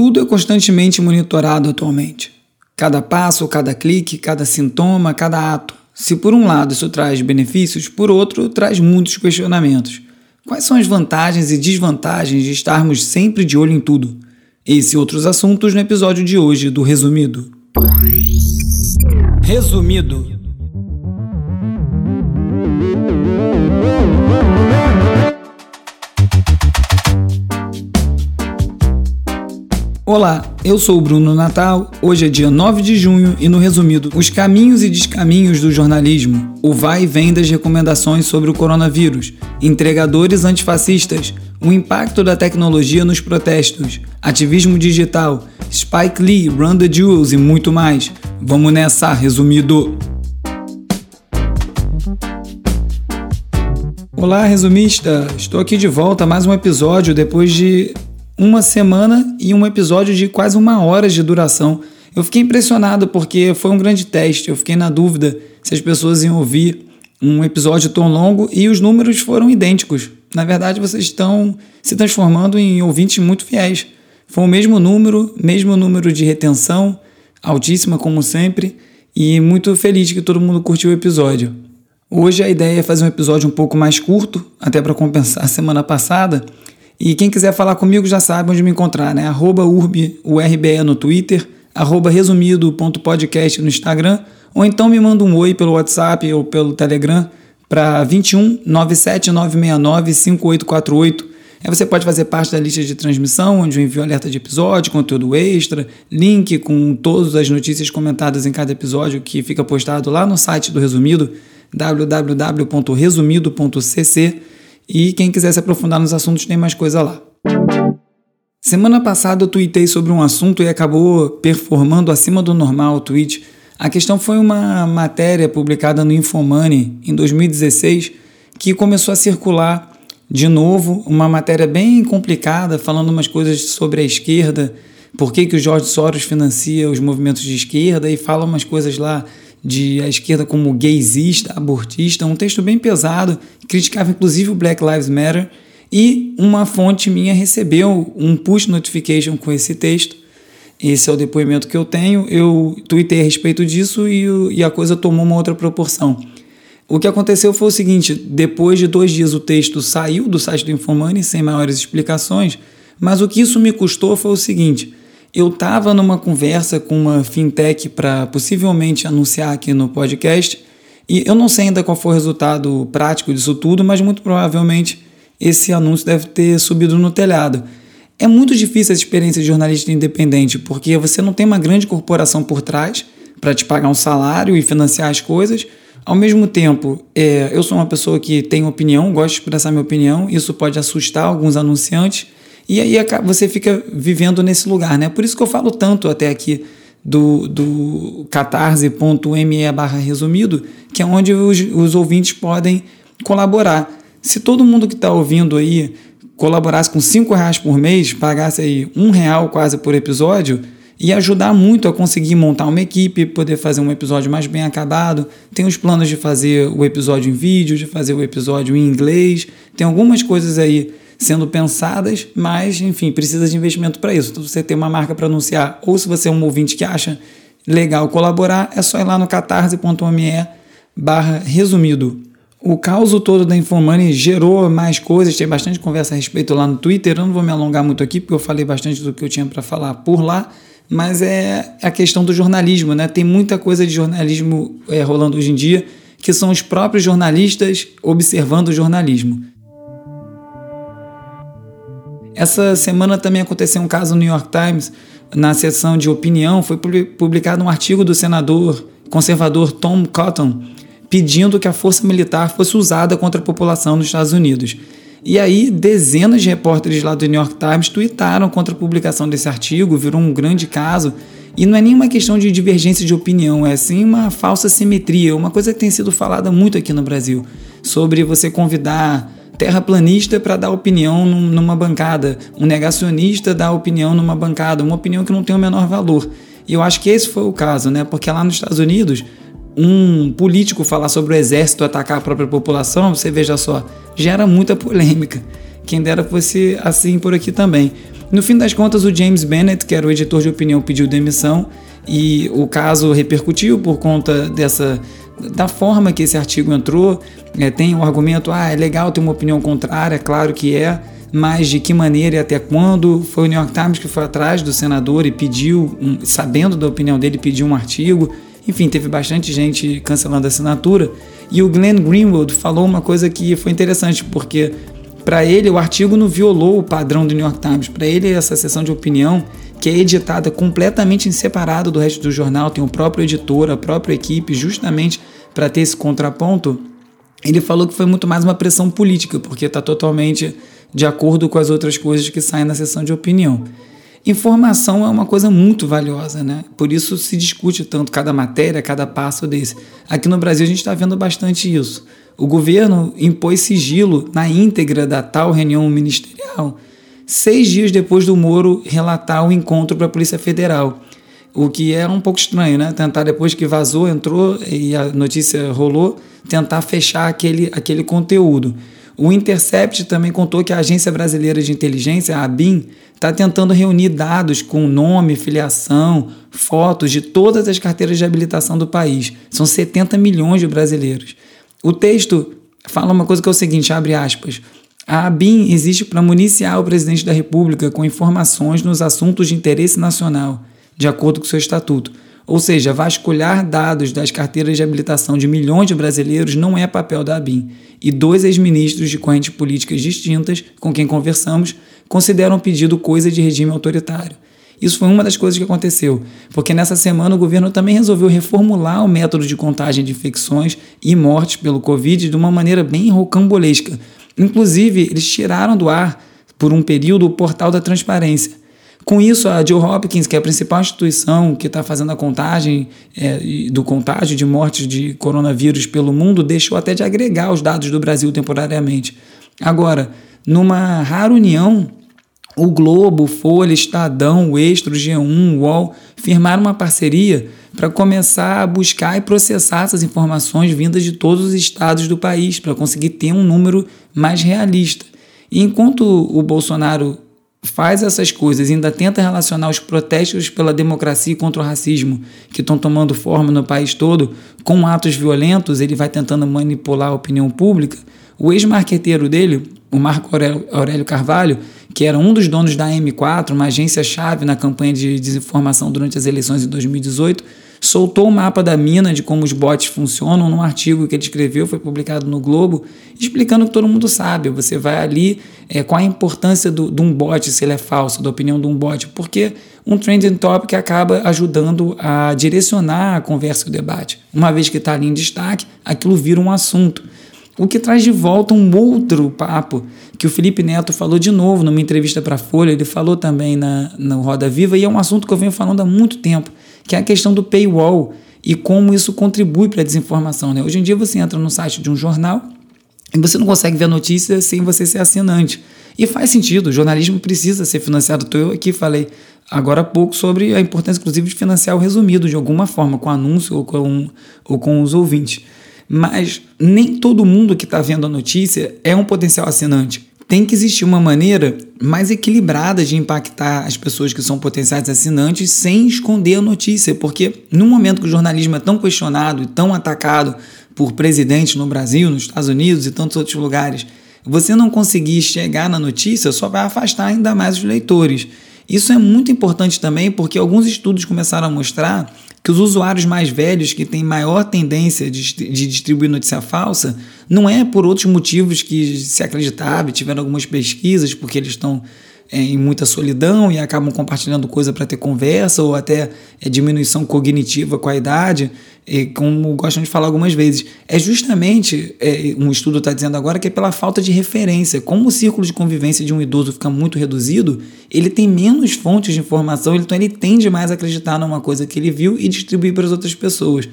Tudo é constantemente monitorado atualmente. Cada passo, cada clique, cada sintoma, cada ato. Se por um lado isso traz benefícios, por outro traz muitos questionamentos. Quais são as vantagens e desvantagens de estarmos sempre de olho em tudo? Esse e outros assuntos no episódio de hoje do Resumido. Resumido. Olá, eu sou o Bruno Natal. Hoje é dia 9 de junho e no resumido, os caminhos e descaminhos do jornalismo, o vai e vem das recomendações sobre o coronavírus, entregadores antifascistas, o impacto da tecnologia nos protestos, ativismo digital, Spike Lee, Run the Jewels e muito mais. Vamos nessa, resumido. Olá, resumista! Estou aqui de volta mais um episódio depois de uma semana e um episódio de quase uma hora de duração. Eu fiquei impressionado porque foi um grande teste. Eu fiquei na dúvida se as pessoas iam ouvir um episódio tão longo e os números foram idênticos. Na verdade, vocês estão se transformando em ouvintes muito fiéis. Foi o mesmo número, mesmo número de retenção, altíssima como sempre, e muito feliz que todo mundo curtiu o episódio. Hoje a ideia é fazer um episódio um pouco mais curto, até para compensar a semana passada, e quem quiser falar comigo já sabe onde me encontrar, né? Arroba urbe, no Twitter, arroba resumido.podcast no Instagram, ou então me manda um oi pelo WhatsApp ou pelo Telegram para 21 97 969 5848. Aí você pode fazer parte da lista de transmissão, onde eu envio alerta de episódio, conteúdo extra, link com todas as notícias comentadas em cada episódio que fica postado lá no site do Resumido, www.resumido.cc e quem quiser se aprofundar nos assuntos tem mais coisa lá. Semana passada eu tuitei sobre um assunto e acabou performando acima do normal o tweet. A questão foi uma matéria publicada no Infomoney em 2016 que começou a circular de novo, uma matéria bem complicada, falando umas coisas sobre a esquerda, por que, que o George Soros financia os movimentos de esquerda e fala umas coisas lá de a esquerda como gaysista, abortista, um texto bem pesado, criticava inclusive o Black Lives Matter, e uma fonte minha recebeu um push notification com esse texto. Esse é o depoimento que eu tenho. Eu tuitei a respeito disso e, e a coisa tomou uma outra proporção. O que aconteceu foi o seguinte: depois de dois dias o texto saiu do site do Infomani sem maiores explicações, mas o que isso me custou foi o seguinte: eu estava numa conversa com uma fintech para possivelmente anunciar aqui no podcast e eu não sei ainda qual foi o resultado prático disso tudo, mas muito provavelmente esse anúncio deve ter subido no telhado. É muito difícil essa experiência de jornalista independente porque você não tem uma grande corporação por trás para te pagar um salário e financiar as coisas. Ao mesmo tempo, é, eu sou uma pessoa que tem opinião, gosto de expressar minha opinião, isso pode assustar alguns anunciantes e aí você fica vivendo nesse lugar, né? Por isso que eu falo tanto até aqui do, do catarse.me barra resumido, que é onde os, os ouvintes podem colaborar. Se todo mundo que está ouvindo aí colaborasse com cinco reais por mês, pagasse aí um real quase por episódio, ia ajudar muito a conseguir montar uma equipe, poder fazer um episódio mais bem acabado. Tem os planos de fazer o episódio em vídeo, de fazer o episódio em inglês, tem algumas coisas aí sendo pensadas, mas, enfim, precisa de investimento para isso. Então, você tem uma marca para anunciar, ou se você é um ouvinte que acha legal colaborar, é só ir lá no catarse.me barra resumido. O caos todo da Infomani gerou mais coisas, tem bastante conversa a respeito lá no Twitter. Eu não vou me alongar muito aqui, porque eu falei bastante do que eu tinha para falar por lá, mas é a questão do jornalismo, né? Tem muita coisa de jornalismo é, rolando hoje em dia, que são os próprios jornalistas observando o jornalismo. Essa semana também aconteceu um caso no New York Times, na seção de opinião, foi publicado um artigo do senador conservador Tom Cotton pedindo que a força militar fosse usada contra a população nos Estados Unidos. E aí, dezenas de repórteres lá do New York Times tuitaram contra a publicação desse artigo, virou um grande caso. E não é nenhuma questão de divergência de opinião, é sim uma falsa simetria, uma coisa que tem sido falada muito aqui no Brasil, sobre você convidar terraplanista para dar opinião numa bancada, um negacionista dar opinião numa bancada, uma opinião que não tem o menor valor. E eu acho que esse foi o caso, né? Porque lá nos Estados Unidos, um político falar sobre o exército atacar a própria população, você veja só, gera muita polêmica. Quem dera fosse assim por aqui também. No fim das contas, o James Bennett, que era o editor de opinião, pediu demissão e o caso repercutiu por conta dessa da forma que esse artigo entrou. É, tem o argumento, ah, é legal ter uma opinião contrária, claro que é, mas de que maneira e até quando? Foi o New York Times que foi atrás do senador e pediu, um, sabendo da opinião dele, pediu um artigo. Enfim, teve bastante gente cancelando a assinatura. E o Glenn Greenwald falou uma coisa que foi interessante, porque para ele o artigo não violou o padrão do New York Times. Para ele, essa sessão de opinião, que é editada completamente em separado do resto do jornal, tem o próprio editor, a própria equipe, justamente para ter esse contraponto. Ele falou que foi muito mais uma pressão política, porque está totalmente de acordo com as outras coisas que saem na sessão de opinião. Informação é uma coisa muito valiosa, né? Por isso se discute tanto cada matéria, cada passo desse. Aqui no Brasil a gente está vendo bastante isso. O governo impôs sigilo na íntegra da tal reunião ministerial seis dias depois do Moro relatar o encontro para a Polícia Federal. O que é um pouco estranho, né? Tentar depois que vazou, entrou e a notícia rolou, tentar fechar aquele, aquele conteúdo. O Intercept também contou que a Agência Brasileira de Inteligência, a ABIN, está tentando reunir dados com nome, filiação, fotos de todas as carteiras de habilitação do país. São 70 milhões de brasileiros. O texto fala uma coisa que é o seguinte, abre aspas, a ABIN existe para municiar o presidente da República com informações nos assuntos de interesse nacional, de acordo com seu estatuto. Ou seja, vasculhar dados das carteiras de habilitação de milhões de brasileiros não é papel da ABIN. E dois ex-ministros de correntes políticas distintas, com quem conversamos, consideram o pedido coisa de regime autoritário. Isso foi uma das coisas que aconteceu, porque nessa semana o governo também resolveu reformular o método de contagem de infecções e mortes pelo Covid de uma maneira bem rocambolesca. Inclusive, eles tiraram do ar, por um período, o portal da transparência. Com isso, a Joe Hopkins, que é a principal instituição que está fazendo a contagem é, do contágio de mortes de coronavírus pelo mundo, deixou até de agregar os dados do Brasil temporariamente. Agora, numa rara união, o Globo, Folha, Estadão, o Extra, o G1, o UOL firmaram uma parceria para começar a buscar e processar essas informações vindas de todos os estados do país, para conseguir ter um número mais realista. E enquanto o Bolsonaro faz essas coisas e ainda tenta relacionar os protestos pela democracia contra o racismo que estão tomando forma no país todo com atos violentos, ele vai tentando manipular a opinião pública. O ex-marqueteiro dele, o Marco Aurélio Carvalho, que era um dos donos da M4, uma agência-chave na campanha de desinformação durante as eleições de 2018, soltou o mapa da mina de como os bots funcionam num artigo que ele escreveu, foi publicado no Globo, explicando que todo mundo sabe. Você vai ali, é, qual a importância do, de um bot, se ele é falso, da opinião de um bot, porque um trending topic acaba ajudando a direcionar a conversa e o debate. Uma vez que está ali em destaque, aquilo vira um assunto. O que traz de volta um outro papo que o Felipe Neto falou de novo numa entrevista para a Folha, ele falou também na, na Roda Viva, e é um assunto que eu venho falando há muito tempo que é a questão do paywall e como isso contribui para a desinformação. Né? Hoje em dia você entra no site de um jornal e você não consegue ver a notícia sem você ser assinante. E faz sentido, o jornalismo precisa ser financiado. Eu aqui falei agora há pouco sobre a importância, inclusive, de financiar o resumido de alguma forma, com anúncio ou com, ou com os ouvintes. Mas nem todo mundo que está vendo a notícia é um potencial assinante tem que existir uma maneira mais equilibrada de impactar as pessoas que são potenciais assinantes sem esconder a notícia, porque no momento que o jornalismo é tão questionado e tão atacado por presidentes no Brasil, nos Estados Unidos e tantos outros lugares, você não conseguir chegar na notícia só vai afastar ainda mais os leitores. Isso é muito importante também porque alguns estudos começaram a mostrar que os usuários mais velhos, que têm maior tendência de, distribuir notícia falsa, não é por outros motivos que se acreditava, tiveram algumas pesquisas, porque eles estão em muita solidão e acabam compartilhando coisa para ter conversa ou até é, diminuição cognitiva com a idade, e, como gostam de falar algumas vezes. É justamente, é, um estudo está dizendo agora, que é pela falta de referência. Como o círculo de convivência de um idoso fica muito reduzido, ele tem menos fontes de informação, então ele tende mais a acreditar numa coisa que ele viu e distribuir para as outras pessoas.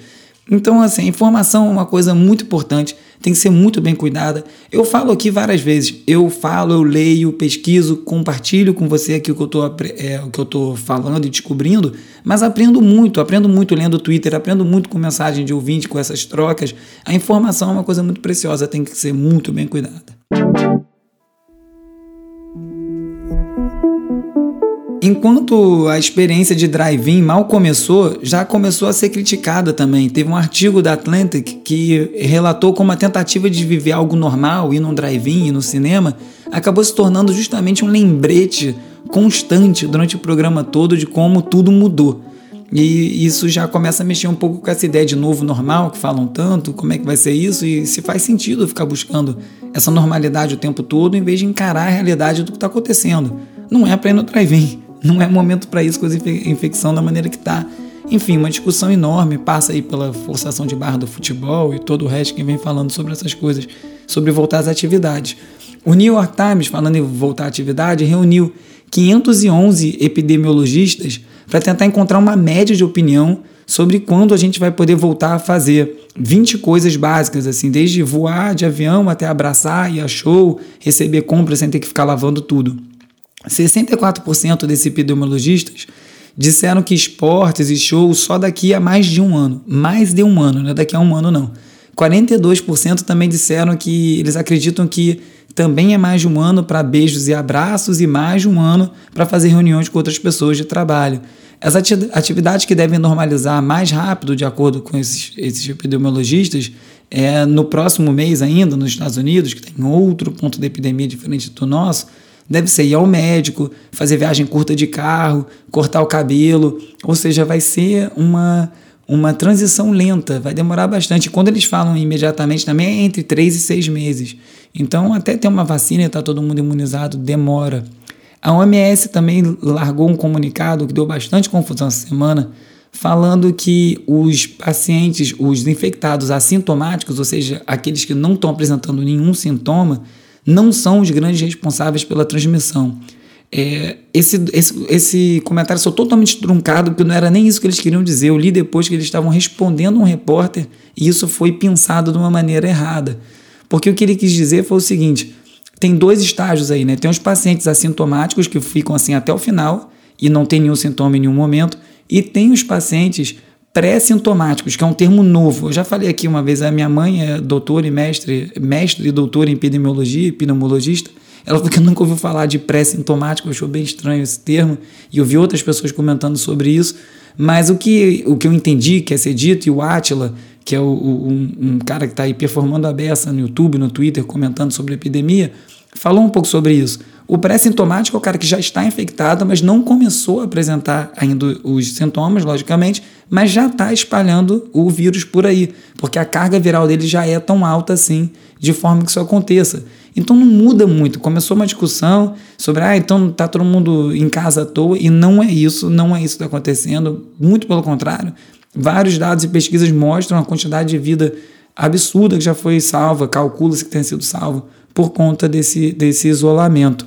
Então, assim, a informação é uma coisa muito importante, tem que ser muito bem cuidada. Eu falo aqui várias vezes, eu falo, eu leio, pesquiso, compartilho com você aqui o que eu estou é, o que eu tô falando e descobrindo, mas aprendo muito, aprendo muito lendo o Twitter, aprendo muito com mensagem de ouvinte, com essas trocas. A informação é uma coisa muito preciosa, tem que ser muito bem cuidada. Enquanto a experiência de drive-in mal começou, já começou a ser criticada também. Teve um artigo da Atlantic que relatou como a tentativa de viver algo normal, ir num drive-in, ir no cinema, acabou se tornando justamente um lembrete constante durante o programa todo de como tudo mudou. E isso já começa a mexer um pouco com essa ideia de novo normal que falam tanto, como é que vai ser isso e se faz sentido ficar buscando essa normalidade o tempo todo em vez de encarar a realidade do que está acontecendo. Não é para ir no drive-in, não é momento para isso com a infecção da maneira que está. Enfim, uma discussão enorme passa aí pela forçação de barra do futebol e todo o resto que vem falando sobre essas coisas, sobre voltar às atividades. O New York Times, falando em voltar à atividade, reuniu 511 epidemiologistas para tentar encontrar uma média de opinião sobre quando a gente vai poder voltar a fazer 20 coisas básicas, assim, desde voar de avião até abraçar, ir a show, receber compras sem ter que ficar lavando tudo. 64% desses epidemiologistas disseram que esportes e shows só daqui a mais de um ano. Mais de um ano, não é daqui a um ano não. 42% também disseram que eles acreditam que também é mais de um ano para beijos e abraços e mais de um ano para fazer reuniões com outras pessoas de trabalho. As atividades que devem normalizar mais rápido, de acordo com esses, esses epidemiologistas, é no próximo mês ainda, nos Estados Unidos, que tem outro ponto de epidemia diferente do nosso, deve ser ir ao médico, fazer viagem curta de carro, cortar o cabelo, ou seja, vai ser uma uma transição lenta, vai demorar bastante. Quando eles falam imediatamente também é entre 3 e 6 meses. Então, até ter uma vacina e estar tá todo mundo imunizado, demora. A OMS também largou um comunicado que deu bastante confusão essa semana, falando que os pacientes, os infectados assintomáticos, ou seja, aqueles que não estão apresentando nenhum sintoma, não são os grandes responsáveis pela transmissão. É, esse, esse, esse comentário sou totalmente truncado, porque não era nem isso que eles queriam dizer. Eu li depois que eles estavam respondendo um repórter e isso foi pensado de uma maneira errada. Porque o que ele quis dizer foi o seguinte: tem dois estágios aí, né? Tem os pacientes assintomáticos que ficam assim até o final e não tem nenhum sintoma em nenhum momento, e tem os pacientes pré-sintomáticos, que é um termo novo. Eu já falei aqui uma vez, a minha mãe é doutora e mestre, mestre e doutora em epidemiologia, pneumologista. Ela falou que nunca ouviu falar de pré-sintomático, achou bem estranho esse termo, e eu vi outras pessoas comentando sobre isso. Mas o que, o que eu entendi que é ser dito, e o Atila, que é o, o, um, um, cara que está aí performando a beça no YouTube, no Twitter, comentando sobre a epidemia, falou um pouco sobre isso. O pré-sintomático é o cara que já está infectado, mas não começou a apresentar ainda os sintomas, logicamente, mas já está espalhando o vírus por aí, porque a carga viral dele já é tão alta assim, de forma que isso aconteça. Então não muda muito. Começou uma discussão sobre, ah, então tá todo mundo em casa à toa, e não é isso, não é isso que está acontecendo. Muito pelo contrário. Vários dados e pesquisas mostram a quantidade de vida absurda que já foi salva, calcula-se que tenha sido salva por conta desse, desse isolamento.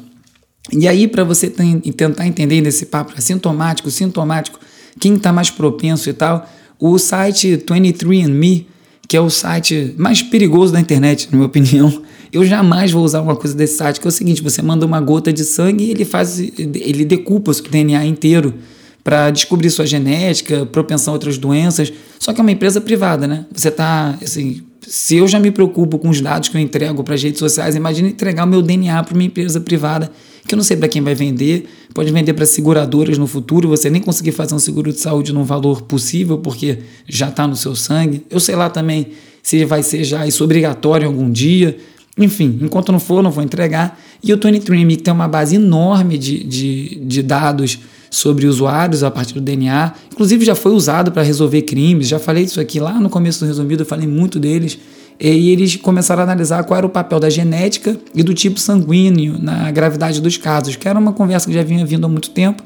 E aí, para você tentar entender nesse papo sintomático, sintomático, quem está mais propenso e tal, o site 23andMe, que é o site mais perigoso da internet, na minha opinião, eu jamais vou usar uma coisa desse site, que é o seguinte: você manda uma gota de sangue e ele faz, ele decupa o seu DNA inteiro para descobrir sua genética, propensão a outras doenças. Só que é uma empresa privada, né? Você tá, assim, se eu já me preocupo com os dados que eu entrego para as redes sociais, imagina entregar o meu DNA para uma empresa privada que eu não sei para quem vai vender, pode vender para seguradoras no futuro, você nem conseguir fazer um seguro de saúde num valor possível porque já está no seu sangue. Eu sei lá também se vai ser já isso obrigatório algum dia. Enfim, enquanto não for, não vou entregar. E o 23andMe, que tem uma base enorme de, de, de dados sobre usuários a partir do DNA, inclusive já foi usado para resolver crimes, já falei disso aqui lá no começo do resumido, eu falei muito deles. E eles começaram a analisar qual era o papel da genética e do tipo sanguíneo na gravidade dos casos, que era uma conversa que já vinha vindo há muito tempo.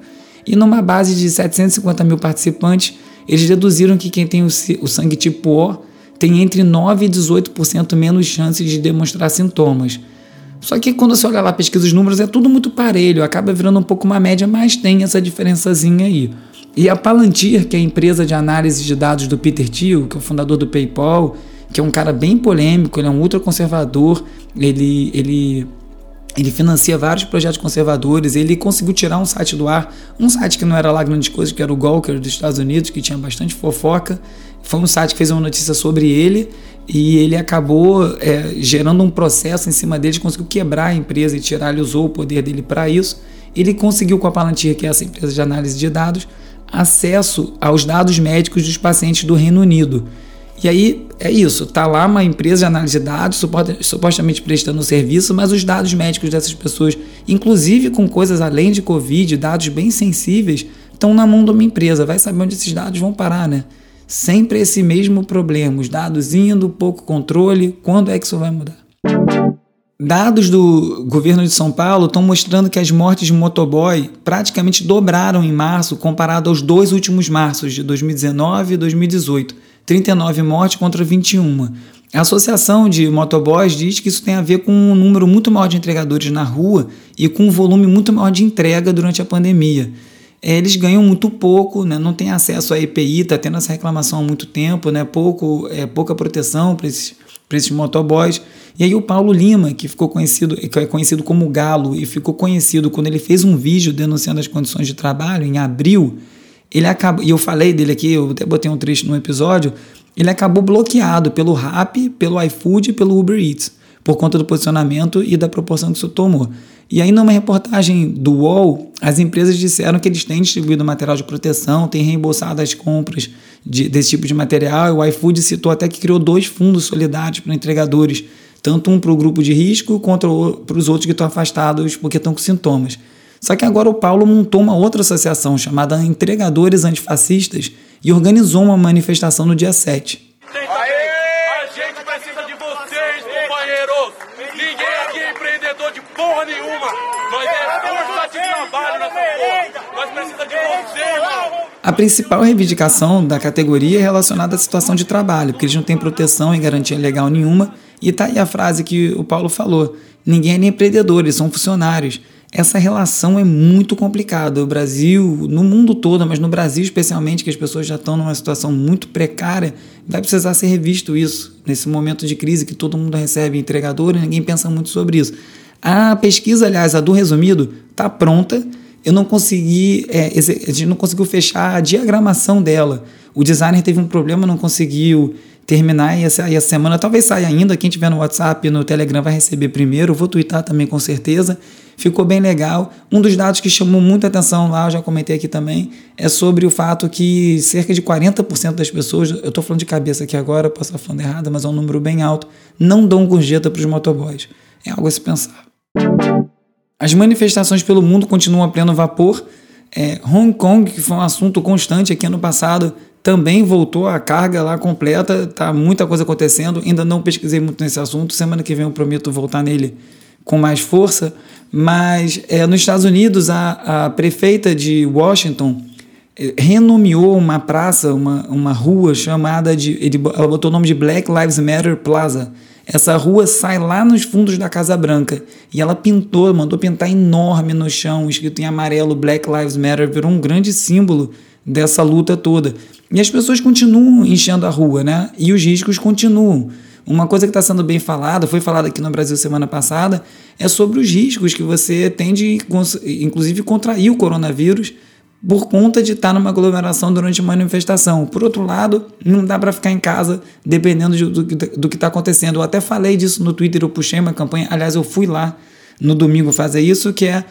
E numa base de 750 mil participantes, eles deduziram que quem tem o, sangue tipo O tem entre 9 e 18% menos chances de demonstrar sintomas. Só que quando você olha lá, pesquisa os números, é tudo muito parelho, acaba virando um pouco uma média, mas tem essa diferençazinha aí. E a Palantir, que é a empresa de análise de dados do Peter Thiel, que é o fundador do PayPal, que é um cara bem polêmico, ele é um ultraconservador, ele, ele ele financia vários projetos conservadores, ele conseguiu tirar um site do ar, um site que não era lá grande coisa, que era o Gawker dos Estados Unidos, que tinha bastante fofoca. Foi um site que fez uma notícia sobre ele e ele acabou é, gerando um processo em cima dele, conseguiu quebrar a empresa e tirar, ele usou o poder dele para isso. ele conseguiu com a Palantir, que é essa empresa de análise de dados, acesso aos dados médicos dos pacientes do Reino Unido. E aí é isso, tá lá uma empresa de análise de dados, supostamente prestando serviço, mas os dados médicos dessas pessoas, inclusive com coisas além de Covid, dados bem sensíveis, estão na mão de uma empresa. Vai saber onde esses dados vão parar, né? Sempre esse mesmo problema, os dados indo, pouco controle, quando é que isso vai mudar? Dados do governo de São Paulo estão mostrando que as mortes de motoboy praticamente dobraram em março comparado aos dois últimos marços de 2019 e 2018. 39 mortes contra 21. A associação de motoboys diz que isso tem a ver com um número muito maior de entregadores na rua e com um volume muito maior de entrega durante a pandemia. É, eles ganham muito pouco, né? não tem acesso à EPI, está tendo essa reclamação há muito tempo, né? pouco, é, pouca proteção para esses, esses motoboys. E aí o Paulo Lima, que ficou conhecido, que é conhecido como Galo, e ficou conhecido quando ele fez um vídeo denunciando as condições de trabalho em abril, ele acabou, e eu falei dele aqui, eu até botei um trecho no episódio, ele acabou bloqueado pelo Rap, pelo iFood e pelo Uber Eats, por conta do posicionamento e da proporção que isso tomou. E aí, numa reportagem do UOL, as empresas disseram que eles têm distribuído material de proteção, têm reembolsado as compras de, desse tipo de material. O iFood citou até que criou dois fundos solidários para entregadores, tanto um para o grupo de risco quanto para os outros que estão afastados porque estão com sintomas. Só que agora o Paulo montou uma outra associação chamada Entregadores Antifascistas e organizou uma manifestação no dia 7. a gente precisa de vocês, companheiros! Ninguém aqui é empreendedor de porra nenhuma! Nós é força de trabalho nessa porra! Nós precisamos de vocês, mano! A principal reivindicação da categoria é relacionada à situação de trabalho, porque eles não têm proteção e garantia legal nenhuma. E tá aí a frase que o Paulo falou: ninguém é empreendedor, eles são funcionários essa relação é muito complicada. O Brasil, no mundo todo, mas no Brasil especialmente, que as pessoas já estão numa situação muito precária, vai precisar ser revisto isso. Nesse momento de crise que todo mundo recebe entregador e ninguém pensa muito sobre isso. A pesquisa, aliás, a do resumido, está pronta. Eu não consegui, é, a gente não conseguiu fechar a diagramação dela. O designer teve um problema, não conseguiu terminar e essa semana talvez saia ainda. Quem tiver no WhatsApp, no Telegram vai receber primeiro. Vou twittar também com certeza. Ficou bem legal. Um dos dados que chamou muita atenção lá, eu já comentei aqui também, é sobre o fato que cerca de 40% das pessoas, eu estou falando de cabeça aqui agora, posso estar falando errado, mas é um número bem alto, não dão gorjeta para os motoboys. É algo a se pensar. As manifestações pelo mundo continuam a pleno vapor. É, Hong Kong, que foi um assunto constante aqui ano passado, também voltou a carga lá completa, tá muita coisa acontecendo. Ainda não pesquisei muito nesse assunto. Semana que vem eu prometo voltar nele com mais força. Mas é, nos Estados Unidos, a, a prefeita de Washington é, renomeou uma praça, uma, uma rua chamada de. Ele, ela botou o nome de Black Lives Matter Plaza. Essa rua sai lá nos fundos da Casa Branca e ela pintou, mandou pintar enorme no chão, escrito em amarelo Black Lives Matter, virou um grande símbolo dessa luta toda. E as pessoas continuam enchendo a rua, né? E os riscos continuam. Uma coisa que está sendo bem falada, foi falada aqui no Brasil semana passada, é sobre os riscos que você tem de, inclusive, contrair o coronavírus por conta de estar numa aglomeração durante uma manifestação. Por outro lado, não dá para ficar em casa dependendo de, do, do que está acontecendo. Eu até falei disso no Twitter, eu puxei uma campanha, aliás, eu fui lá no domingo fazer isso, que é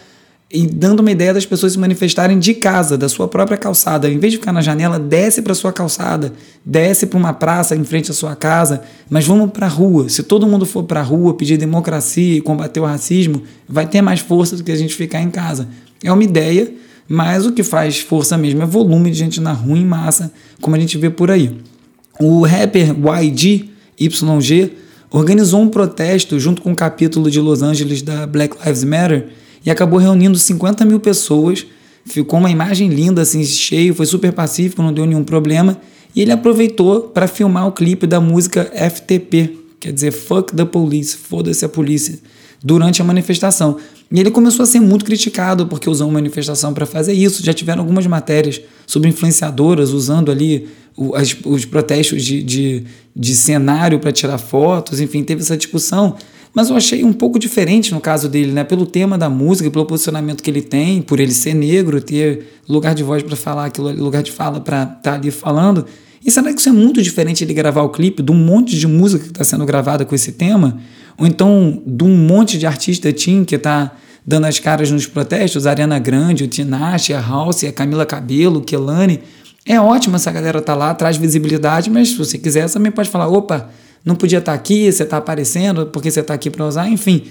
e dando uma ideia das pessoas se manifestarem de casa, da sua própria calçada. Em vez de ficar na janela, desce para sua calçada, desce para uma praça em frente à sua casa, mas vamos para a rua. Se todo mundo for para a rua pedir democracia e combater o racismo, vai ter mais força do que a gente ficar em casa. É uma ideia, mas o que faz força mesmo é volume de gente na rua em massa, como a gente vê por aí. O rapper YG, YG, organizou um protesto junto com o capítulo de Los Angeles da Black Lives Matter e acabou reunindo 50 mil pessoas. Ficou uma imagem linda, assim, cheio, foi super pacífico, não deu nenhum problema. E ele aproveitou para filmar o clipe da música FTP, quer dizer, Fuck the Police, foda-se a polícia, durante a manifestação. E ele começou a ser muito criticado porque usou uma manifestação para fazer isso. Já tiveram algumas matérias sobre influenciadoras usando ali os protestos de, de, de cenário para tirar fotos, enfim, teve essa discussão. Mas eu achei um pouco diferente no caso dele, né? Pelo tema da música, pelo posicionamento que ele tem, por ele ser negro, ter lugar de voz para falar aquilo, lugar de fala para estar tá ali falando. E será que isso é muito diferente de gravar o clipe de um monte de música que está sendo gravada com esse tema? Ou então de um monte de artista teen que está dando as caras nos protestos, a Ariana Grande, o Tinashe, a House, a Camila Cabelo, o Kelani. É ótimo essa galera tá lá, traz visibilidade, mas se você quiser, também pode falar, opa, não podia estar tá aqui, você está aparecendo, porque você está aqui para usar, enfim.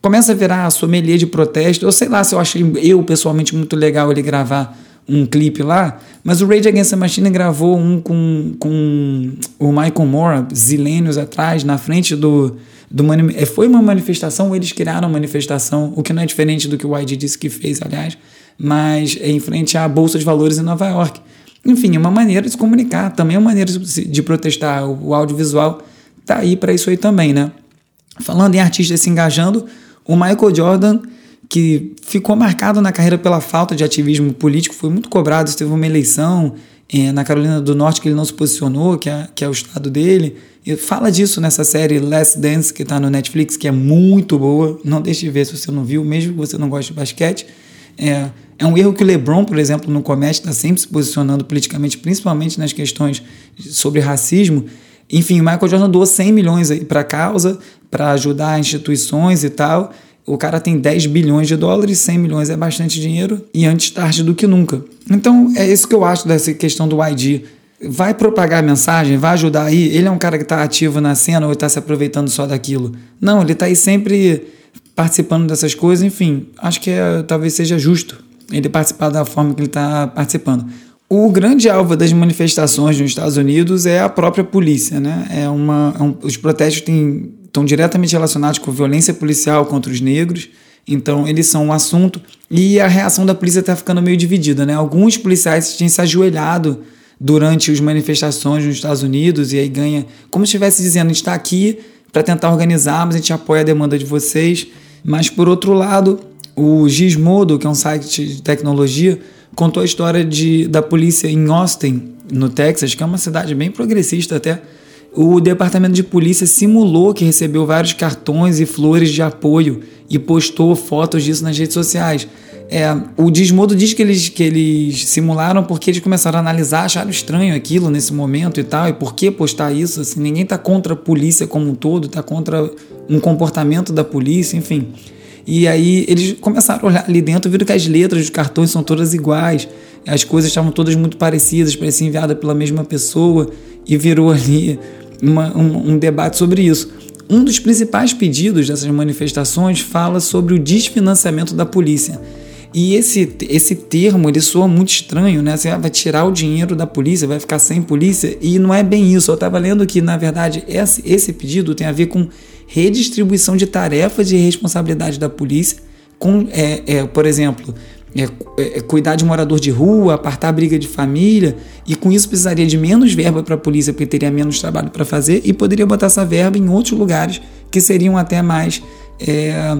Começa a virar sommelier de protesto. Eu sei lá se eu achei eu pessoalmente muito legal ele gravar um clipe lá, mas o Rage Against the Machine gravou um com, com o Michael Moore, zilênios atrás, na frente do, do é, foi uma manifestação, eles criaram uma manifestação, o que não é diferente do que o YG disse que fez, aliás, mas é em frente à Bolsa de Valores em Nova York. Enfim, é uma maneira de se comunicar, também é uma maneira de protestar. O audiovisual tá aí para isso aí também, né? Falando em artistas se engajando, o Michael Jordan que ficou marcado na carreira pela falta de ativismo político, foi muito cobrado. Teve uma eleição é, na Carolina do Norte que ele não se posicionou, que é, que é o estado dele. E fala disso nessa série Last Dance, que está no Netflix, que é muito boa. Não deixe de ver se você não viu, mesmo que você não goste de basquete. É, é um erro que o LeBron, por exemplo, no comércio está sempre se posicionando politicamente, principalmente nas questões sobre racismo. Enfim, o Michael Jordan doou 100 milhões para a causa, para ajudar instituições e tal. O cara tem 10 bilhões de dólares, 100 milhões é bastante dinheiro e antes tarde do que nunca. Então é isso que eu acho dessa questão do ID. Vai propagar a mensagem, vai ajudar aí. Ele é um cara que está ativo na cena ou está se aproveitando só daquilo. Não, ele está aí sempre participando dessas coisas. Enfim, acho que é, talvez seja justo ele participar da forma que ele está participando. O grande alvo das manifestações nos Estados Unidos é a própria polícia, né? É uma, é um, os protestos têm estão diretamente relacionados com violência policial contra os negros. Então, eles são um assunto. E a reação da polícia está ficando meio dividida. Né? Alguns policiais tinham se ajoelhado durante as manifestações nos Estados Unidos e aí ganha. Como se estivesse dizendo: a gente está aqui para tentar organizar, mas a gente apoia a demanda de vocês. Mas, por outro lado, o Gizmodo, que é um site de tecnologia, contou a história de, da polícia em Austin, no Texas, que é uma cidade bem progressista até o departamento de polícia simulou que recebeu vários cartões e flores de apoio e postou fotos disso nas redes sociais. É, o Desmodo diz que eles, que eles simularam porque eles começaram a analisar, acharam estranho aquilo nesse momento e tal, e por que postar isso? Assim, ninguém está contra a polícia como um todo, está contra um comportamento da polícia, enfim. E aí eles começaram a olhar ali dentro, viram que as letras dos cartões são todas iguais, as coisas estavam todas muito parecidas, parecia enviada pela mesma pessoa, e virou ali uma, um, um debate sobre isso. Um dos principais pedidos dessas manifestações fala sobre o desfinanciamento da polícia. E esse, esse termo ele soa muito estranho, né? Você vai tirar o dinheiro da polícia, vai ficar sem polícia, e não é bem isso. Eu estava lendo que, na verdade, esse, esse pedido tem a ver com redistribuição de tarefas e responsabilidade da polícia, com, é, é, por exemplo, é, é, é, cuidar de morador de rua, apartar briga de família, e com isso precisaria de menos verba para a polícia, porque teria menos trabalho para fazer, e poderia botar essa verba em outros lugares que seriam até mais, é,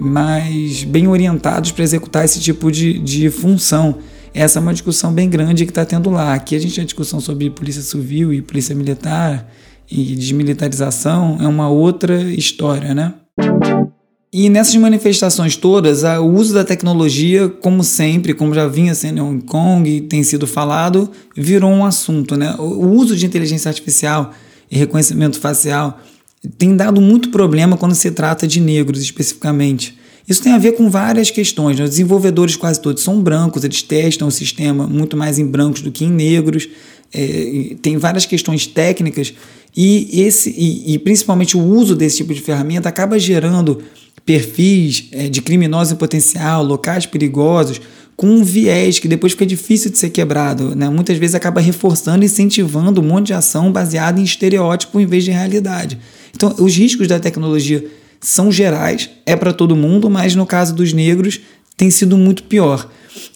mais bem orientados para executar esse tipo de, de função. Essa é uma discussão bem grande que está tendo lá. Aqui a gente tem discussão sobre polícia civil e polícia militar e desmilitarização, é uma outra história, né? E nessas manifestações todas, o uso da tecnologia, como sempre, como já vinha sendo em Hong Kong e tem sido falado, virou um assunto. Né? O uso de inteligência artificial e reconhecimento facial tem dado muito problema quando se trata de negros especificamente. Isso tem a ver com várias questões. Né? Os desenvolvedores quase todos são brancos, eles testam o sistema muito mais em brancos do que em negros. É, tem várias questões técnicas e, esse, e, e principalmente o uso desse tipo de ferramenta acaba gerando perfis é, de criminosos em potencial, locais perigosos, com um viés que depois fica difícil de ser quebrado. Né? Muitas vezes acaba reforçando incentivando um monte de ação baseada em estereótipo em vez de realidade. Então, os riscos da tecnologia são gerais, é para todo mundo, mas no caso dos negros tem sido muito pior.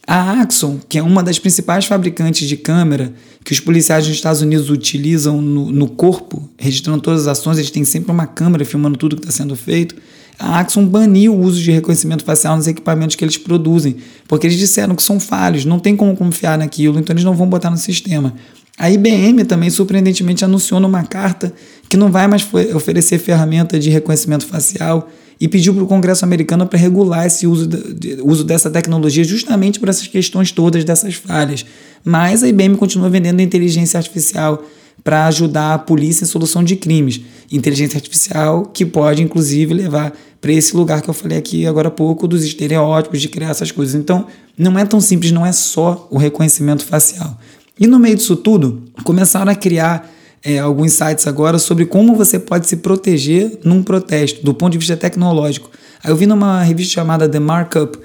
A Axon, que é uma das principais fabricantes de câmera que os policiais dos Estados Unidos utilizam no, no corpo, registrando todas as ações, eles têm sempre uma câmera filmando tudo que está sendo feito a Axon baniu o uso de reconhecimento facial nos equipamentos que eles produzem, porque eles disseram que são falhos, não tem como confiar naquilo, então eles não vão botar no sistema. A IBM também, surpreendentemente, anunciou numa carta que não vai mais oferecer ferramenta de reconhecimento facial e pediu para o Congresso americano para regular esse uso, de, uso dessa tecnologia justamente por essas questões todas dessas falhas. Mas a IBM continua vendendo inteligência artificial para ajudar a polícia em solução de crimes. Inteligência artificial que pode, inclusive, levar para esse lugar que eu falei aqui agora há pouco, dos estereótipos, de criar essas coisas. Então, não é tão simples, não é só o reconhecimento facial. E no meio disso tudo, começaram a criar é, alguns sites agora sobre como você pode se proteger num protesto, do ponto de vista tecnológico. Aí eu vi numa revista chamada The Markup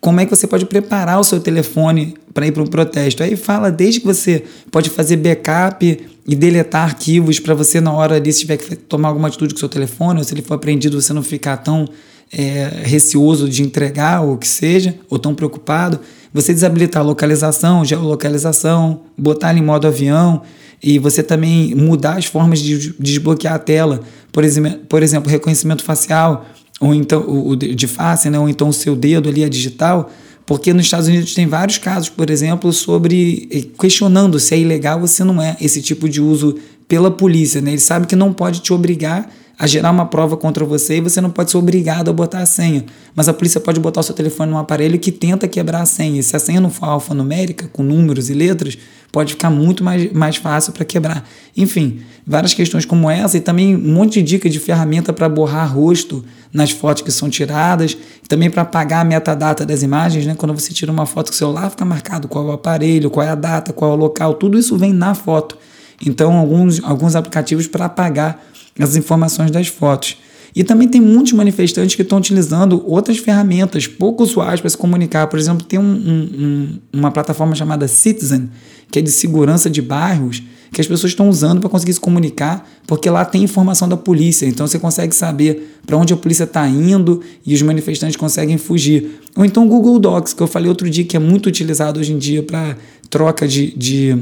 como é que você pode preparar o seu telefone para ir para um protesto. Aí fala desde que você pode fazer backup e deletar arquivos para você, na hora ali, se tiver que tomar alguma atitude com o seu telefone, ou se ele for apreendido, você não ficar tão é, receoso de entregar, ou o que seja, ou tão preocupado. Você desabilitar localização, geolocalização, botar ele em modo avião e você também mudar as formas de desbloquear a tela. Por exemplo, por exemplo reconhecimento facial, ou então o de face, né, ou então o seu dedo ali, a digital, porque nos Estados Unidos tem vários casos, por exemplo, sobre eh, questionando se é ilegal ou se não é esse tipo de uso pela polícia. Né? Ele sabe que não pode te obrigar a gerar uma prova contra você e você não pode ser obrigado a botar a senha. Mas a polícia pode botar o seu telefone num aparelho que tenta quebrar a senha. E se a senha não for alfanumérica, com números e letras, pode ficar muito mais, mais fácil para quebrar. Enfim, várias questões como essa e também um monte de dica de ferramenta para borrar rosto nas fotos que são tiradas, também para apagar a metadata das imagens, né? Quando você tira uma foto com o celular, fica marcado qual é o aparelho, qual é a data, qual é o local, tudo isso vem na foto. Então, alguns, alguns aplicativos para apagar as informações das fotos. E também tem muitos manifestantes que estão utilizando outras ferramentas pouco usuais para se comunicar. Por exemplo, tem um, um, uma plataforma chamada Citizen, que é de segurança de bairros, que as pessoas estão usando para conseguir se comunicar, porque lá tem informação da polícia. Então você consegue saber para onde a polícia está indo e os manifestantes conseguem fugir. Ou então o Google Docs, que eu falei outro dia que é muito utilizado hoje em dia para troca de, de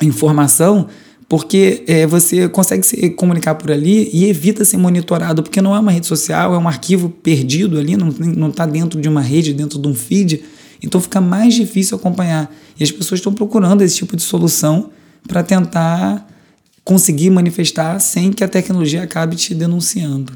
informação porque é, você consegue se comunicar por ali e evita ser monitorado, porque não é uma rede social, é um arquivo perdido ali, não está dentro de uma rede, dentro de um feed, então fica mais difícil acompanhar. E as pessoas estão procurando esse tipo de solução para tentar conseguir manifestar sem que a tecnologia acabe te denunciando.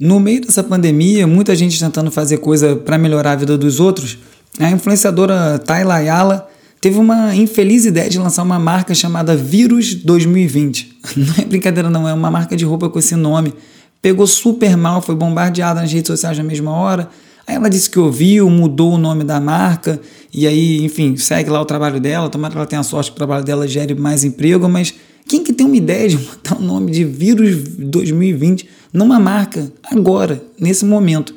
No meio dessa pandemia, muita gente tentando fazer coisa para melhorar a vida dos outros, a influenciadora Tayla Ayala teve uma infeliz ideia de lançar uma marca chamada Vírus 2020. Não é brincadeira, não, é uma marca de roupa com esse nome. Pegou super mal, foi bombardeada nas redes sociais na mesma hora. Aí ela disse que ouviu, mudou o nome da marca, e aí, enfim, segue lá o trabalho dela. Tomara que ela tenha sorte que o trabalho dela gere mais emprego, mas quem que tem uma ideia de botar o nome de Vírus 2020 numa marca agora, nesse momento?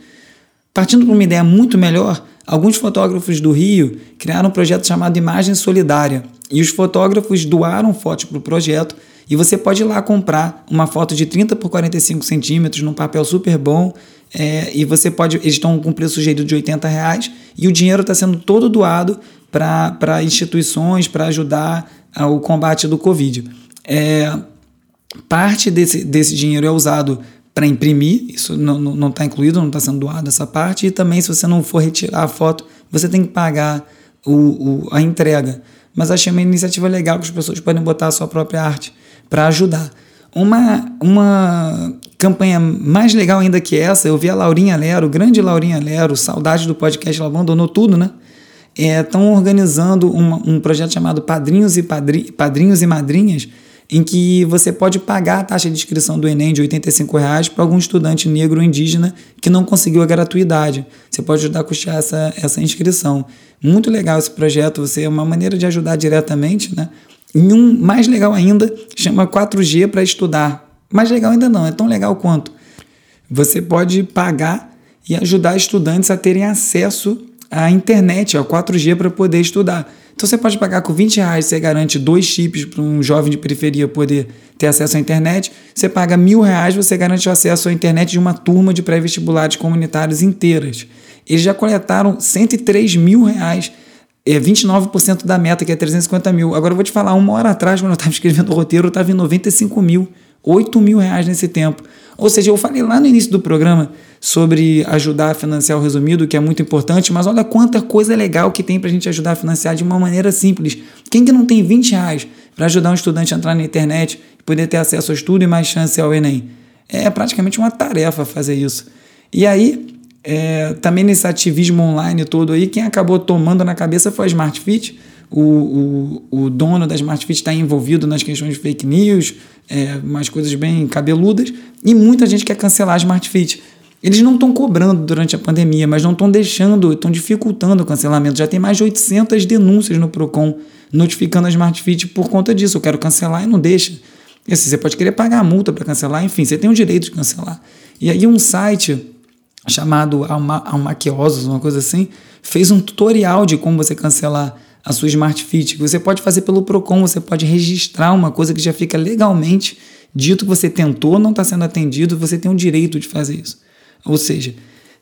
Partindo para uma ideia muito melhor, Alguns fotógrafos do Rio criaram um projeto chamado Imagem Solidária. E os fotógrafos doaram fotos para o projeto. E você pode ir lá comprar uma foto de 30 por 45 centímetros num papel super bom. É, e você pode, eles estão com preço sujeito de 80 reais. E o dinheiro está sendo todo doado para instituições para ajudar ao combate do Covid. É, parte desse, desse dinheiro é usado para imprimir, isso não está incluído, não está sendo doado essa parte, e também se você não for retirar a foto, você tem que pagar o, o, a entrega. Mas achei uma iniciativa legal que as pessoas podem botar a sua própria arte para ajudar. Uma, uma campanha mais legal ainda que essa, eu vi a Laurinha Lero, grande Laurinha Lero, saudade do podcast, ela abandonou tudo, né? Estão é, organizando uma, um projeto chamado Padrinhos e, Padri, Padrinhos e Madrinhas, em que você pode pagar a taxa de inscrição do Enem de 85 reais para algum estudante negro ou indígena que não conseguiu a gratuidade. Você pode ajudar a custear essa, essa inscrição. Muito legal esse projeto, você é uma maneira de ajudar diretamente, né? E um mais legal ainda, chama 4G para estudar. Mais legal ainda não, é tão legal quanto. Você pode pagar e ajudar estudantes a terem acesso à internet, ao 4G para poder estudar. Então você pode pagar com 20 reais, você garante dois chips para um jovem de periferia poder ter acesso à internet. Você paga mil reais, você garante o acesso à internet de uma turma de pré-vestibulares comunitários inteiras. Eles já coletaram 103 mil reais, é 29% da meta, que é 350 mil. Agora eu vou te falar, uma hora atrás, quando eu estava escrevendo o roteiro, eu estava em 95 mil. 8 mil reais nesse tempo. Ou seja, eu falei lá no início do programa sobre ajudar a financiar o resumido, que é muito importante, mas olha quanta coisa legal que tem para a gente ajudar a financiar de uma maneira simples. Quem que não tem 20 reais para ajudar um estudante a entrar na internet e poder ter acesso ao estudo e mais chance ao Enem? É praticamente uma tarefa fazer isso. E aí, é, também nesse ativismo online todo aí, quem acabou tomando na cabeça foi a Smart Fit, o, o, o dono da Smart Fit está envolvido nas questões de fake news, é, umas coisas bem cabeludas, e muita gente quer cancelar a Smart Fit. Eles não estão cobrando durante a pandemia, mas não estão deixando, estão dificultando o cancelamento. Já tem mais de 800 denúncias no PROCON notificando a Smart Fit por conta disso. Eu quero cancelar e não deixa. E assim, você pode querer pagar a multa para cancelar, enfim, você tem o direito de cancelar. E aí um site chamado Alma, Almaquiosos, uma coisa assim, fez um tutorial de como você cancelar a sua Smart Fit. Você pode fazer pelo Procon, você pode registrar uma coisa que já fica legalmente dito que você tentou, não está sendo atendido, você tem o direito de fazer isso. Ou seja,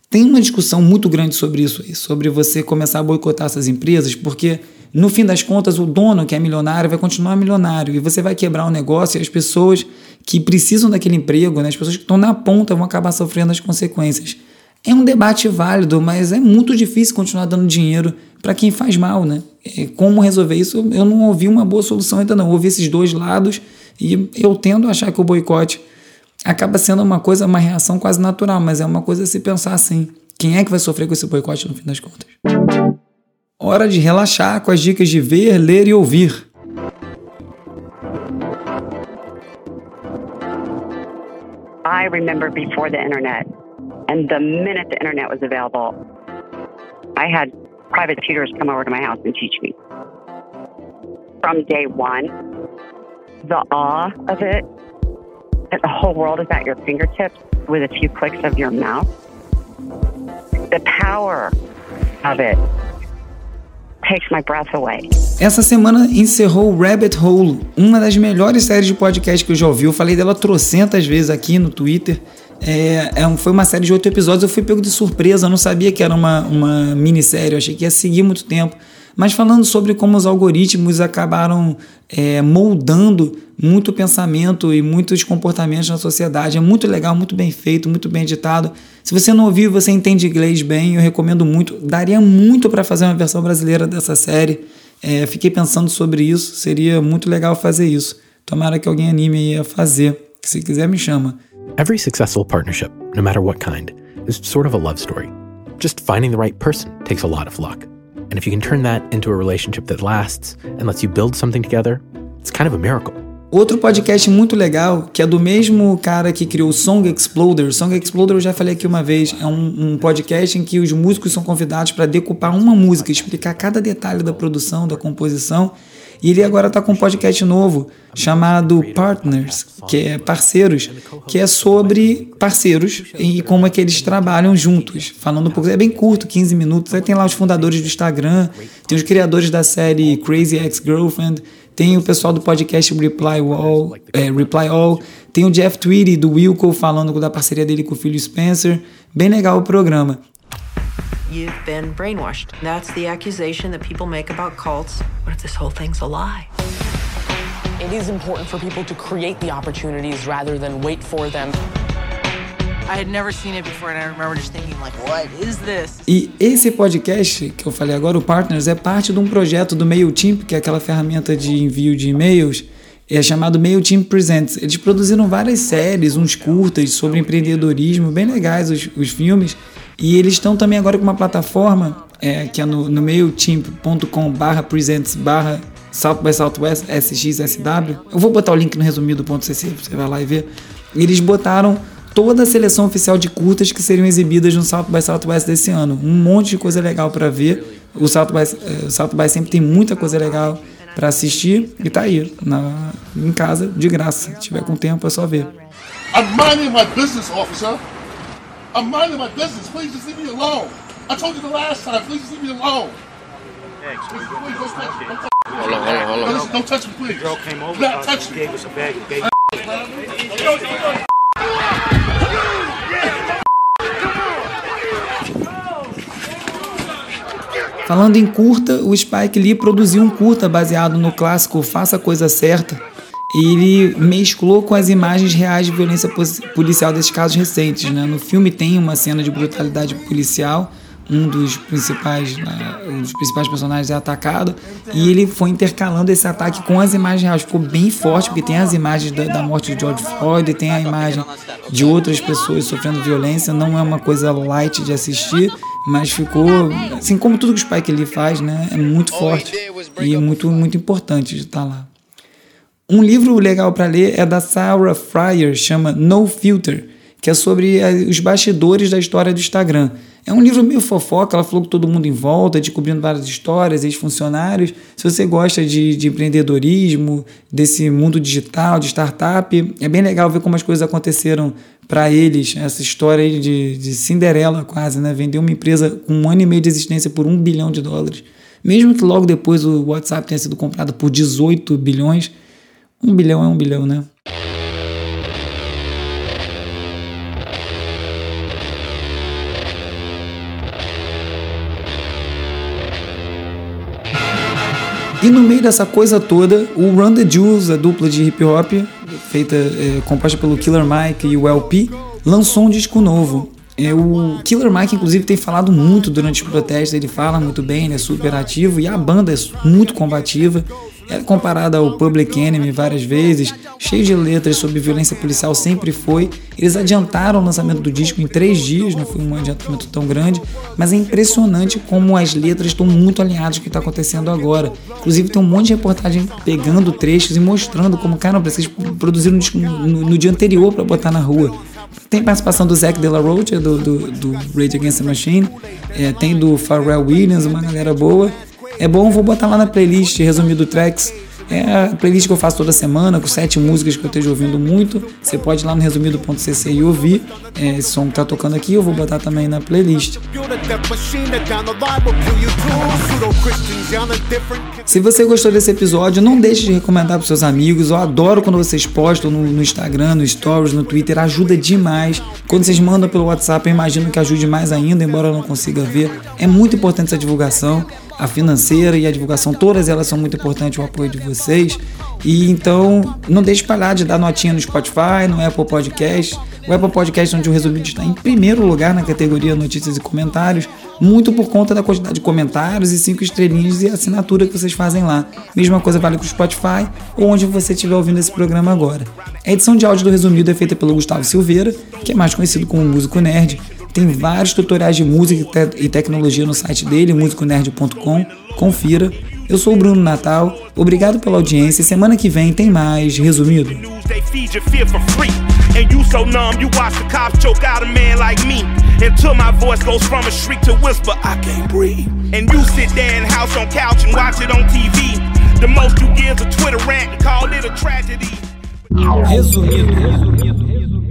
tem uma discussão muito grande sobre isso aí, sobre você começar a boicotar essas empresas, porque no fim das contas o dono que é milionário vai continuar milionário e você vai quebrar o negócio e as pessoas que precisam daquele emprego, né, as pessoas que estão na ponta vão acabar sofrendo as consequências. É um debate válido, mas é muito difícil continuar dando dinheiro para quem faz mal, né? É, como resolver isso? Eu não ouvi uma boa solução ainda não. Eu ouvi esses dois lados e eu tendo a achar que o boicote acaba sendo uma coisa, uma reação quase natural, mas é uma coisa a se pensar assim. Quem é que vai sofrer com esse boicote no fim das contas? Hora de relaxar com as dicas de ver, ler e ouvir. I remember before the internet. And the minute the internet was available, I had private tutors come over to my house and teach me. From day one, the awe of it, that the whole world is at your fingertips with a few clicks of your mouse, the power of it takes my breath away. Essa semana encerrou Rabbit Hole, uma das melhores séries de podcast que eu já ouvi. Eu falei dela trocentas vezes aqui no Twitter. É, é, foi uma série de oito episódios, eu fui pego de surpresa, eu não sabia que era uma, uma minissérie, eu achei que ia seguir muito tempo. Mas falando sobre como os algoritmos acabaram é, moldando muito pensamento e muitos comportamentos na sociedade. É muito legal, muito bem feito, muito bem editado. Se você não ouviu, você entende inglês bem, eu recomendo muito. Daria muito para fazer uma versão brasileira dessa série. É, fiquei pensando sobre isso, seria muito legal fazer isso. Tomara que alguém anime a fazer. Se quiser, me chama. Every successful partnership, no matter what kind, is sort of a love story. Just finding the right person takes a lot of luck. And if you can turn that into a relationship that lasts and lets you build something together, it's kind of a miracle. Outro podcast muito legal, que é do mesmo cara que criou o Song Exploder. Song Exploder eu já falei aqui uma vez, é um, um podcast em que os músicos são convidados para decupar uma música, explicar cada detalhe da produção, da composição e ele agora está com um podcast novo chamado Partners, que é parceiros, que é sobre parceiros e como é que eles trabalham juntos. Falando um pouco, é bem curto, 15 minutos. Aí tem lá os fundadores do Instagram, tem os criadores da série Crazy Ex-Girlfriend, tem o pessoal do podcast Reply All, é, Reply All, tem o Jeff Tweedy do Wilco falando da parceria dele com o filho Spencer. Bem legal o programa. You've been brainwashed. That's the accusation that people make about cults. What if this whole thing's a lie? It is important for people to create the opportunities rather than wait for them. I had never seen it before and I remember just thinking like, what is this? E esse podcast que eu falei agora, o Partners, é parte de um projeto do MailChimp, que é aquela ferramenta de envio de e-mails, é chamado MailChimp Presents. Eles produziram várias séries, uns curtas sobre empreendedorismo, bem legais os, os filmes. E eles estão também agora com uma plataforma é, que é no, no mailchimp.com barra presents barra South by Southwest SXSW. Eu vou botar o link no resumido.cc, você vai lá e ver. Eles botaram toda a seleção oficial de curtas que seriam exibidas no South by Southwest desse ano. Um monte de coisa legal para ver. O South by, uh, South by sempre tem muita coisa legal para assistir e tá aí, na, em casa, de graça. Se tiver com tempo, é só ver. Minding my business, officer. I'm minding my business. Please just leave me alone. I told you the last time. Please just leave me alone. Please, please, don't touch me. Don't touch me. Hold on, hold on, hold on. Don't, don't touch me, please. The girl came over. Not uh, touch me. Gave us a bag of bacon. Falando em curta, o Spike Lee produziu um curta baseado no clássico Faça a Coisa Certa, ele mesclou com as imagens reais de violência policial desses casos recentes. Né? No filme tem uma cena de brutalidade policial, um dos principais, né, um dos principais personagens é atacado e ele foi intercalando esse ataque com as imagens reais. Ficou bem forte porque tem as imagens da, da morte de George Floyd, tem a imagem de outras pessoas sofrendo violência. Não é uma coisa light de assistir. mas ficou, assim como tudo que o Spike Lee faz, né, é muito forte e muito, muito importante de estar lá. Um livro legal para ler é da Sarah Fryer, chama No Filter, que é sobre os bastidores da história do Instagram. É um livro meio fofoca, ela falou com todo mundo em volta, descobrindo várias histórias, ex-funcionários. Se você gosta de, de, empreendedorismo, desse mundo digital, de startup, é bem legal ver como as coisas aconteceram para eles. Essa história de, de Cinderela quase, né? Vender uma empresa com um ano e meio de existência por um bilhão de dólares. Mesmo que logo depois o WhatsApp tenha sido comprado por 18 bilhões, um bilhão é um bilhão, né? E no meio dessa coisa toda, o Run the Jewels, a dupla de hip hop, feita, é, composta pelo Killer Mike e o LP, lançou um disco novo. É, o Killer Mike, inclusive, tem falado muito durante os protestos, ele fala muito bem, ele é super ativo e a banda é muito combativa é comparada ao Public Enemy várias vezes, cheio de letras sobre violência policial sempre foi. Eles adiantaram o lançamento do disco em três dias, não foi um adiantamento tão grande, mas é impressionante como as letras estão muito alinhadas com o que está acontecendo agora. Inclusive tem um monte de reportagem pegando trechos e mostrando como, caramba, vocês produziram um disco no, no dia anterior para botar na rua. Tem participação do Zac De La Rocha, do, do, do Rage Against the Machine, é, tem do Pharrell Williams, uma galera boa. É bom, vou botar lá na playlist resumido tracks. É a playlist que eu faço toda semana, com sete músicas que eu esteja ouvindo muito. Você pode ir lá no resumido.cc e ouvir. É, esse som que tá tocando aqui, eu vou botar também na playlist. Se você gostou desse episódio, não deixe de recomendar para seus amigos. Eu adoro quando vocês postam no, no, Instagram, no Stories, no Twitter. Ajuda demais. Quando vocês mandam pelo WhatsApp, eu imagino que ajude mais ainda, embora eu não consiga ver. É muito importante essa divulgação a financeira e a divulgação, todas elas são muito importantes, o apoio de vocês. E então, não deixe de parar de dar notinha no Spotify, no Apple Podcast. O Apple Podcast, onde o Resumido está em primeiro lugar na categoria Notícias e Comentários, muito por conta da quantidade de comentários e cinco estrelinhas e assinatura que vocês fazem lá. Mesma coisa vale com o Spotify ou onde você estiver ouvindo esse programa agora. A edição de áudio do Resumido é feita pelo Gustavo Silveira, que é mais conhecido como Músico Nerd. Tem vários tutoriais de música e tecnologia no site dele, musiconerd.com. Confira. Eu sou o Bruno Natal. Obrigado pela audiência. Semana que vem tem mais resumido. And you so numb, you watch the cops choke out a man like me. Until my voice goes from a shriek to whisper, I can't breathe. And you sit there in house on couch and watch it on TV. The most you give a Twitter rant and call it a tragedy. Resumido, resumido, resumido.